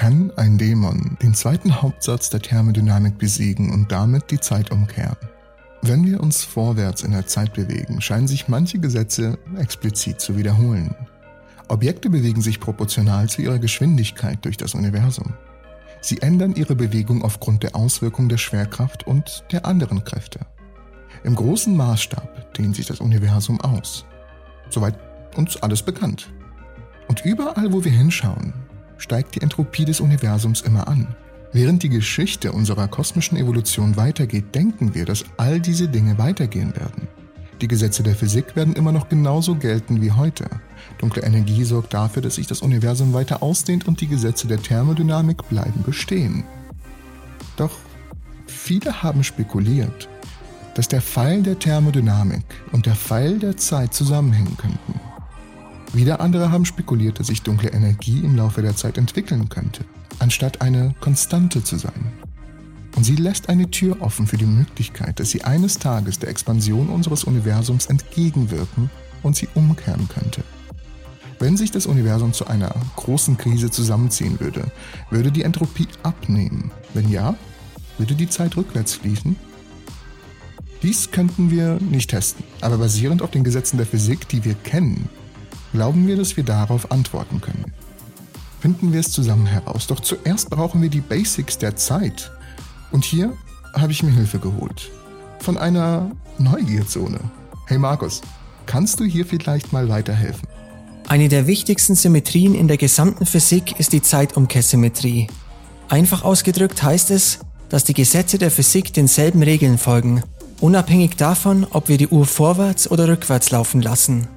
Kann ein Dämon den zweiten Hauptsatz der Thermodynamik besiegen und damit die Zeit umkehren? Wenn wir uns vorwärts in der Zeit bewegen, scheinen sich manche Gesetze explizit zu wiederholen. Objekte bewegen sich proportional zu ihrer Geschwindigkeit durch das Universum. Sie ändern ihre Bewegung aufgrund der Auswirkung der Schwerkraft und der anderen Kräfte. Im großen Maßstab dehnt sich das Universum aus. Soweit uns alles bekannt. Und überall, wo wir hinschauen, steigt die Entropie des Universums immer an. Während die Geschichte unserer kosmischen Evolution weitergeht, denken wir, dass all diese Dinge weitergehen werden. Die Gesetze der Physik werden immer noch genauso gelten wie heute. Dunkle Energie sorgt dafür, dass sich das Universum weiter ausdehnt und die Gesetze der Thermodynamik bleiben bestehen. Doch viele haben spekuliert, dass der Pfeil der Thermodynamik und der Pfeil der Zeit zusammenhängen könnten. Wieder andere haben spekuliert, dass sich dunkle Energie im Laufe der Zeit entwickeln könnte, anstatt eine Konstante zu sein. Und sie lässt eine Tür offen für die Möglichkeit, dass sie eines Tages der Expansion unseres Universums entgegenwirken und sie umkehren könnte. Wenn sich das Universum zu einer großen Krise zusammenziehen würde, würde die Entropie abnehmen. Wenn ja, würde die Zeit rückwärts fließen? Dies könnten wir nicht testen, aber basierend auf den Gesetzen der Physik, die wir kennen, glauben wir, dass wir darauf antworten können. Finden wir es zusammen heraus, doch zuerst brauchen wir die Basics der Zeit. Und hier habe ich mir Hilfe geholt. Von einer Neugierzone. Hey Markus, kannst du hier vielleicht mal weiterhelfen? Eine der wichtigsten Symmetrien in der gesamten Physik ist die Zeitumkehrsymmetrie. Einfach ausgedrückt heißt es, dass die Gesetze der Physik denselben Regeln folgen, unabhängig davon, ob wir die Uhr vorwärts oder rückwärts laufen lassen.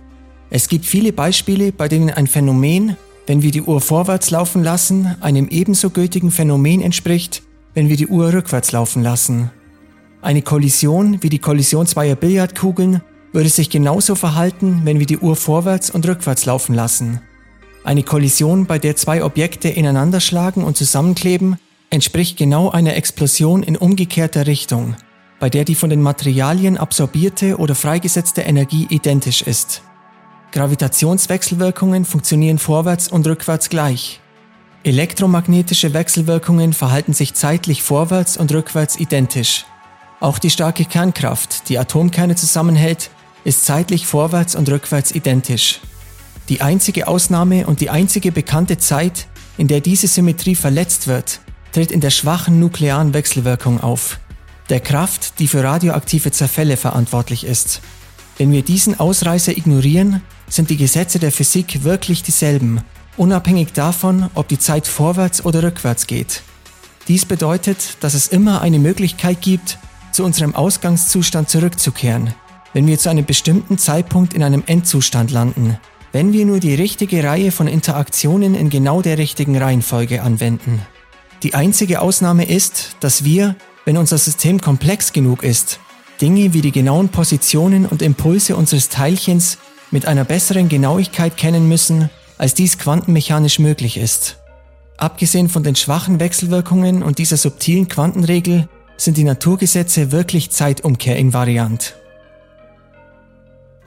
Es gibt viele Beispiele, bei denen ein Phänomen, wenn wir die Uhr vorwärts laufen lassen, einem ebenso gültigen Phänomen entspricht, wenn wir die Uhr rückwärts laufen lassen. Eine Kollision wie die Kollision zweier Billardkugeln würde sich genauso verhalten, wenn wir die Uhr vorwärts und rückwärts laufen lassen. Eine Kollision, bei der zwei Objekte ineinander schlagen und zusammenkleben, entspricht genau einer Explosion in umgekehrter Richtung, bei der die von den Materialien absorbierte oder freigesetzte Energie identisch ist. Gravitationswechselwirkungen funktionieren vorwärts und rückwärts gleich. Elektromagnetische Wechselwirkungen verhalten sich zeitlich vorwärts und rückwärts identisch. Auch die starke Kernkraft, die Atomkerne zusammenhält, ist zeitlich vorwärts und rückwärts identisch. Die einzige Ausnahme und die einzige bekannte Zeit, in der diese Symmetrie verletzt wird, tritt in der schwachen nuklearen Wechselwirkung auf, der Kraft, die für radioaktive Zerfälle verantwortlich ist. Wenn wir diesen Ausreißer ignorieren, sind die Gesetze der Physik wirklich dieselben, unabhängig davon, ob die Zeit vorwärts oder rückwärts geht. Dies bedeutet, dass es immer eine Möglichkeit gibt, zu unserem Ausgangszustand zurückzukehren, wenn wir zu einem bestimmten Zeitpunkt in einem Endzustand landen, wenn wir nur die richtige Reihe von Interaktionen in genau der richtigen Reihenfolge anwenden. Die einzige Ausnahme ist, dass wir, wenn unser System komplex genug ist, Dinge wie die genauen Positionen und Impulse unseres Teilchens mit einer besseren Genauigkeit kennen müssen, als dies quantenmechanisch möglich ist. Abgesehen von den schwachen Wechselwirkungen und dieser subtilen Quantenregel sind die Naturgesetze wirklich zeitumkehrinvariant.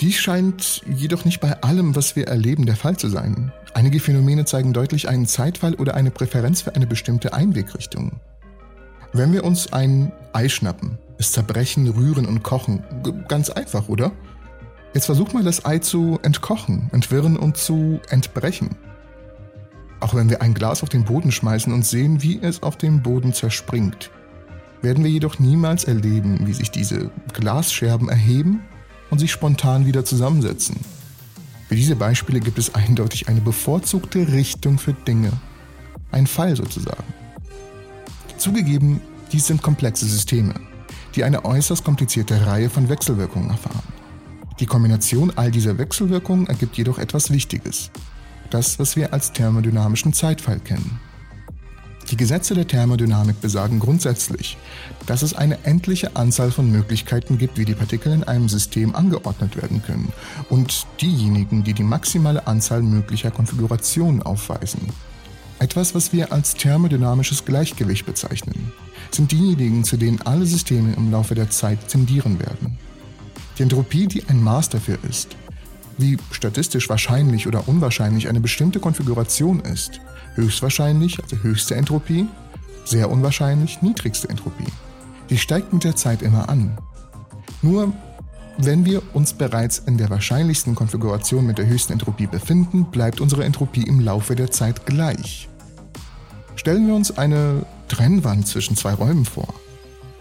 Dies scheint jedoch nicht bei allem, was wir erleben, der Fall zu sein. Einige Phänomene zeigen deutlich einen Zeitfall oder eine Präferenz für eine bestimmte Einwegrichtung. Wenn wir uns ein Ei schnappen, es zerbrechen, rühren und kochen, ganz einfach, oder? Jetzt versuch mal das Ei zu entkochen, entwirren und zu entbrechen. Auch wenn wir ein Glas auf den Boden schmeißen und sehen, wie es auf dem Boden zerspringt, werden wir jedoch niemals erleben, wie sich diese Glasscherben erheben und sich spontan wieder zusammensetzen. Für diese Beispiele gibt es eindeutig eine bevorzugte Richtung für Dinge. Ein Fall sozusagen. Zugegeben, dies sind komplexe Systeme, die eine äußerst komplizierte Reihe von Wechselwirkungen erfahren. Die Kombination all dieser Wechselwirkungen ergibt jedoch etwas Wichtiges. Das, was wir als thermodynamischen Zeitfall kennen. Die Gesetze der Thermodynamik besagen grundsätzlich, dass es eine endliche Anzahl von Möglichkeiten gibt, wie die Partikel in einem System angeordnet werden können und diejenigen, die die maximale Anzahl möglicher Konfigurationen aufweisen. Etwas, was wir als thermodynamisches Gleichgewicht bezeichnen, sind diejenigen, zu denen alle Systeme im Laufe der Zeit tendieren werden. Die Entropie, die ein Maß dafür ist, wie statistisch wahrscheinlich oder unwahrscheinlich eine bestimmte Konfiguration ist, Höchstwahrscheinlich, also höchste Entropie, sehr unwahrscheinlich, niedrigste Entropie. Die steigt mit der Zeit immer an. Nur wenn wir uns bereits in der wahrscheinlichsten Konfiguration mit der höchsten Entropie befinden, bleibt unsere Entropie im Laufe der Zeit gleich. Stellen wir uns eine Trennwand zwischen zwei Räumen vor.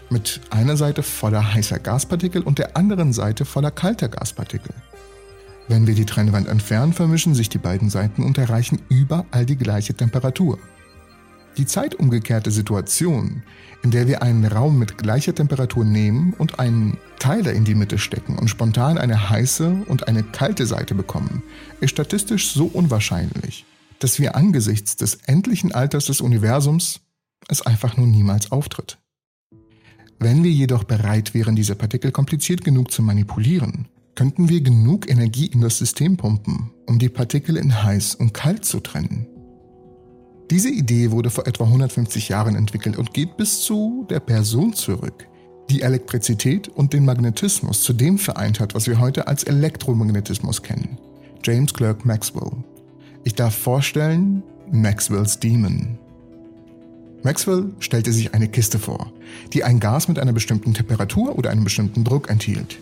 Mit einer Seite voller heißer Gaspartikel und der anderen Seite voller kalter Gaspartikel. Wenn wir die Trennwand entfernen, vermischen sich die beiden Seiten und erreichen überall die gleiche Temperatur. Die zeitumgekehrte Situation, in der wir einen Raum mit gleicher Temperatur nehmen und einen Teiler in die Mitte stecken und spontan eine heiße und eine kalte Seite bekommen, ist statistisch so unwahrscheinlich, dass wir angesichts des endlichen Alters des Universums es einfach nur niemals auftritt. Wenn wir jedoch bereit wären, diese Partikel kompliziert genug zu manipulieren, könnten wir genug Energie in das System pumpen, um die Partikel in heiß und kalt zu trennen. Diese Idee wurde vor etwa 150 Jahren entwickelt und geht bis zu der Person zurück, die Elektrizität und den Magnetismus zu dem vereint hat, was wir heute als Elektromagnetismus kennen. James Clerk Maxwell. Ich darf vorstellen, Maxwells Demon. Maxwell stellte sich eine Kiste vor, die ein Gas mit einer bestimmten Temperatur oder einem bestimmten Druck enthielt.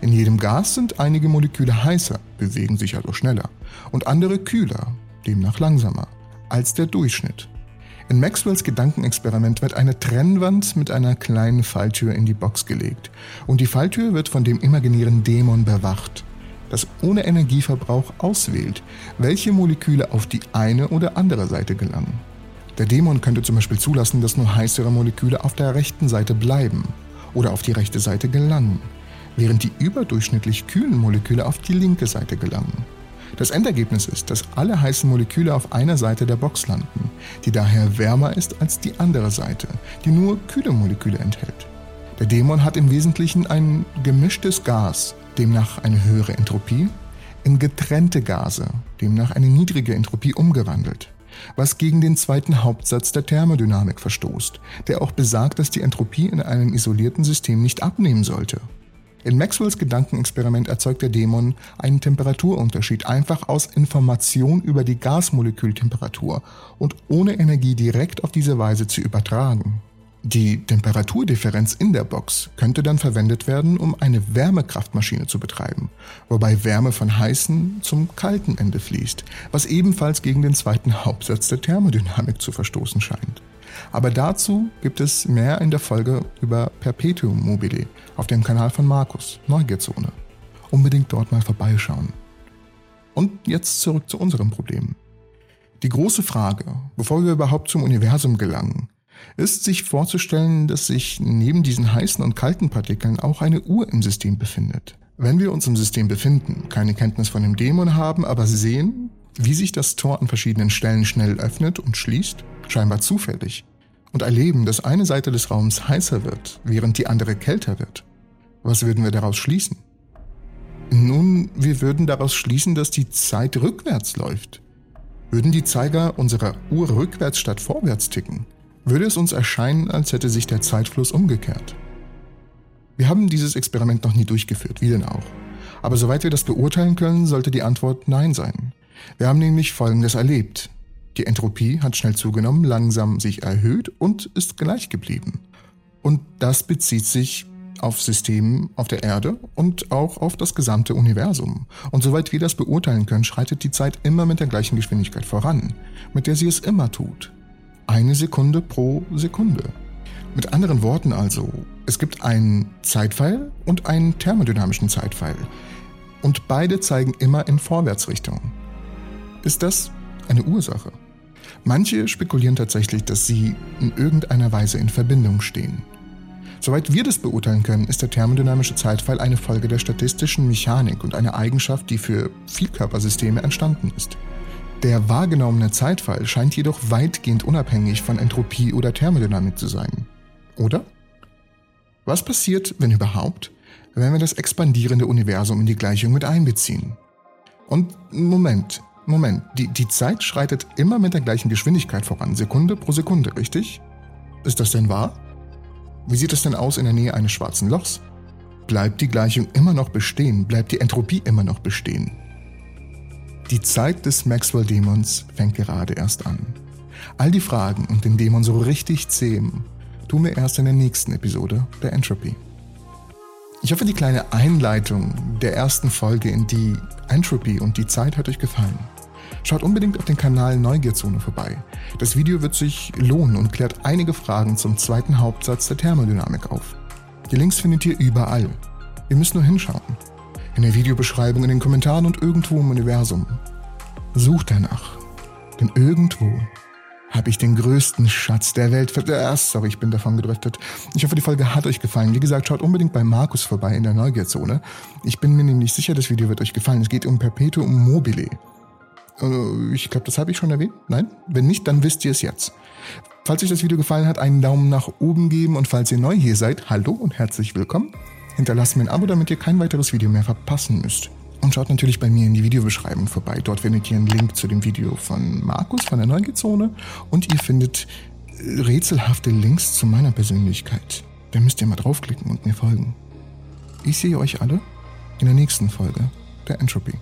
In jedem Gas sind einige Moleküle heißer, bewegen sich also schneller, und andere kühler, demnach langsamer, als der Durchschnitt. In Maxwells Gedankenexperiment wird eine Trennwand mit einer kleinen Falltür in die Box gelegt und die Falltür wird von dem imaginären Dämon bewacht, das ohne Energieverbrauch auswählt, welche Moleküle auf die eine oder andere Seite gelangen. Der Dämon könnte zum Beispiel zulassen, dass nur heißere Moleküle auf der rechten Seite bleiben oder auf die rechte Seite gelangen, während die überdurchschnittlich kühlen Moleküle auf die linke Seite gelangen. Das Endergebnis ist, dass alle heißen Moleküle auf einer Seite der Box landen, die daher wärmer ist als die andere Seite, die nur kühle Moleküle enthält. Der Dämon hat im Wesentlichen ein gemischtes Gas, demnach eine höhere Entropie, in getrennte Gase, demnach eine niedrige Entropie umgewandelt, was gegen den zweiten Hauptsatz der Thermodynamik verstoßt, der auch besagt, dass die Entropie in einem isolierten System nicht abnehmen sollte. In Maxwells Gedankenexperiment erzeugt der Dämon einen Temperaturunterschied einfach aus Information über die Gasmolekültemperatur und ohne Energie direkt auf diese Weise zu übertragen. Die Temperaturdifferenz in der Box könnte dann verwendet werden, um eine Wärmekraftmaschine zu betreiben, wobei Wärme von heißen zum kalten Ende fließt, was ebenfalls gegen den zweiten Hauptsatz der Thermodynamik zu verstoßen scheint. Aber dazu gibt es mehr in der Folge über Perpetuum mobile auf dem Kanal von Markus, Neugierzone. Unbedingt dort mal vorbeischauen. Und jetzt zurück zu unserem Problem. Die große Frage, bevor wir überhaupt zum Universum gelangen, ist sich vorzustellen, dass sich neben diesen heißen und kalten Partikeln auch eine Uhr im System befindet. Wenn wir uns im System befinden, keine Kenntnis von dem Dämon haben, aber sehen, wie sich das Tor an verschiedenen Stellen schnell öffnet und schließt, scheinbar zufällig, und erleben, dass eine Seite des Raums heißer wird, während die andere kälter wird, was würden wir daraus schließen? Nun, wir würden daraus schließen, dass die Zeit rückwärts läuft. Würden die Zeiger unserer Uhr rückwärts statt vorwärts ticken, würde es uns erscheinen, als hätte sich der Zeitfluss umgekehrt. Wir haben dieses Experiment noch nie durchgeführt, wie denn auch. Aber soweit wir das beurteilen können, sollte die Antwort Nein sein. Wir haben nämlich Folgendes erlebt. Die Entropie hat schnell zugenommen, langsam sich erhöht und ist gleich geblieben. Und das bezieht sich auf Systemen auf der Erde und auch auf das gesamte Universum. Und soweit wir das beurteilen können, schreitet die Zeit immer mit der gleichen Geschwindigkeit voran, mit der sie es immer tut. Eine Sekunde pro Sekunde. Mit anderen Worten also, es gibt einen Zeitpfeil und einen thermodynamischen Zeitpfeil. Und beide zeigen immer in Vorwärtsrichtung. Ist das eine Ursache? Manche spekulieren tatsächlich, dass sie in irgendeiner Weise in Verbindung stehen. Soweit wir das beurteilen können, ist der thermodynamische Zeitpfeil eine Folge der statistischen Mechanik und eine Eigenschaft, die für Vielkörpersysteme entstanden ist. Der wahrgenommene Zeitpfeil scheint jedoch weitgehend unabhängig von Entropie oder Thermodynamik zu sein. Oder? Was passiert, wenn überhaupt, wenn wir das expandierende Universum in die Gleichung mit einbeziehen? Und Moment, Moment, die, die Zeit schreitet immer mit der gleichen Geschwindigkeit voran, Sekunde pro Sekunde, richtig? Ist das denn wahr? Wie sieht es denn aus in der Nähe eines schwarzen Lochs? Bleibt die Gleichung immer noch bestehen? Bleibt die Entropie immer noch bestehen? Die Zeit des Maxwell-Dämons fängt gerade erst an. All die Fragen und den Dämon so richtig zähmen, tun wir erst in der nächsten Episode der Entropy. Ich hoffe, die kleine Einleitung der ersten Folge in die Entropy und die Zeit hat euch gefallen. Schaut unbedingt auf den Kanal Neugierzone vorbei. Das Video wird sich lohnen und klärt einige Fragen zum zweiten Hauptsatz der Thermodynamik auf. Die Links findet ihr überall. Ihr müsst nur hinschauen. In der Videobeschreibung, in den Kommentaren und irgendwo im Universum. Sucht danach. Denn irgendwo habe ich den größten Schatz der Welt ver... Äh, sorry, ich bin davon gedriftet. Ich hoffe, die Folge hat euch gefallen. Wie gesagt, schaut unbedingt bei Markus vorbei in der Neugierzone. Ich bin mir nämlich sicher, das Video wird euch gefallen. Es geht um Perpetuum mobile. Äh, ich glaube, das habe ich schon erwähnt. Nein? Wenn nicht, dann wisst ihr es jetzt. Falls euch das Video gefallen hat, einen Daumen nach oben geben und falls ihr neu hier seid, hallo und herzlich willkommen. Hinterlasst mir ein Abo, damit ihr kein weiteres Video mehr verpassen müsst. Und schaut natürlich bei mir in die Videobeschreibung vorbei. Dort findet ihr einen Link zu dem Video von Markus von der Neugierzone und ihr findet äh, rätselhafte Links zu meiner Persönlichkeit. Da müsst ihr mal draufklicken und mir folgen. Ich sehe euch alle in der nächsten Folge der Entropy.